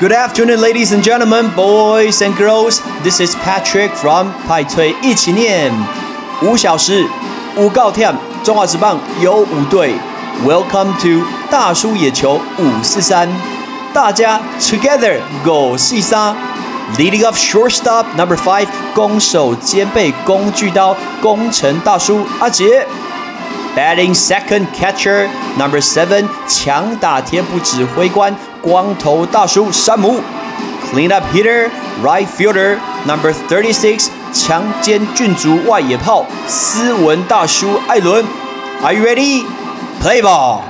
Good afternoon, ladies and gentlemen, boys and girls. This is Patrick from 派翠一起念。五小时，五告天，中华职棒有五队。Welcome to 大叔野球五四三，大家 together go 四三。Leading off shortstop number five，攻守兼备工具刀，工程大叔阿杰。Batting second catcher number seven，强打天赋指挥官光头大叔山姆。Cleanup hitter right fielder number thirty six，强奸郡主外野炮斯文大叔艾伦。Are you ready? Play ball.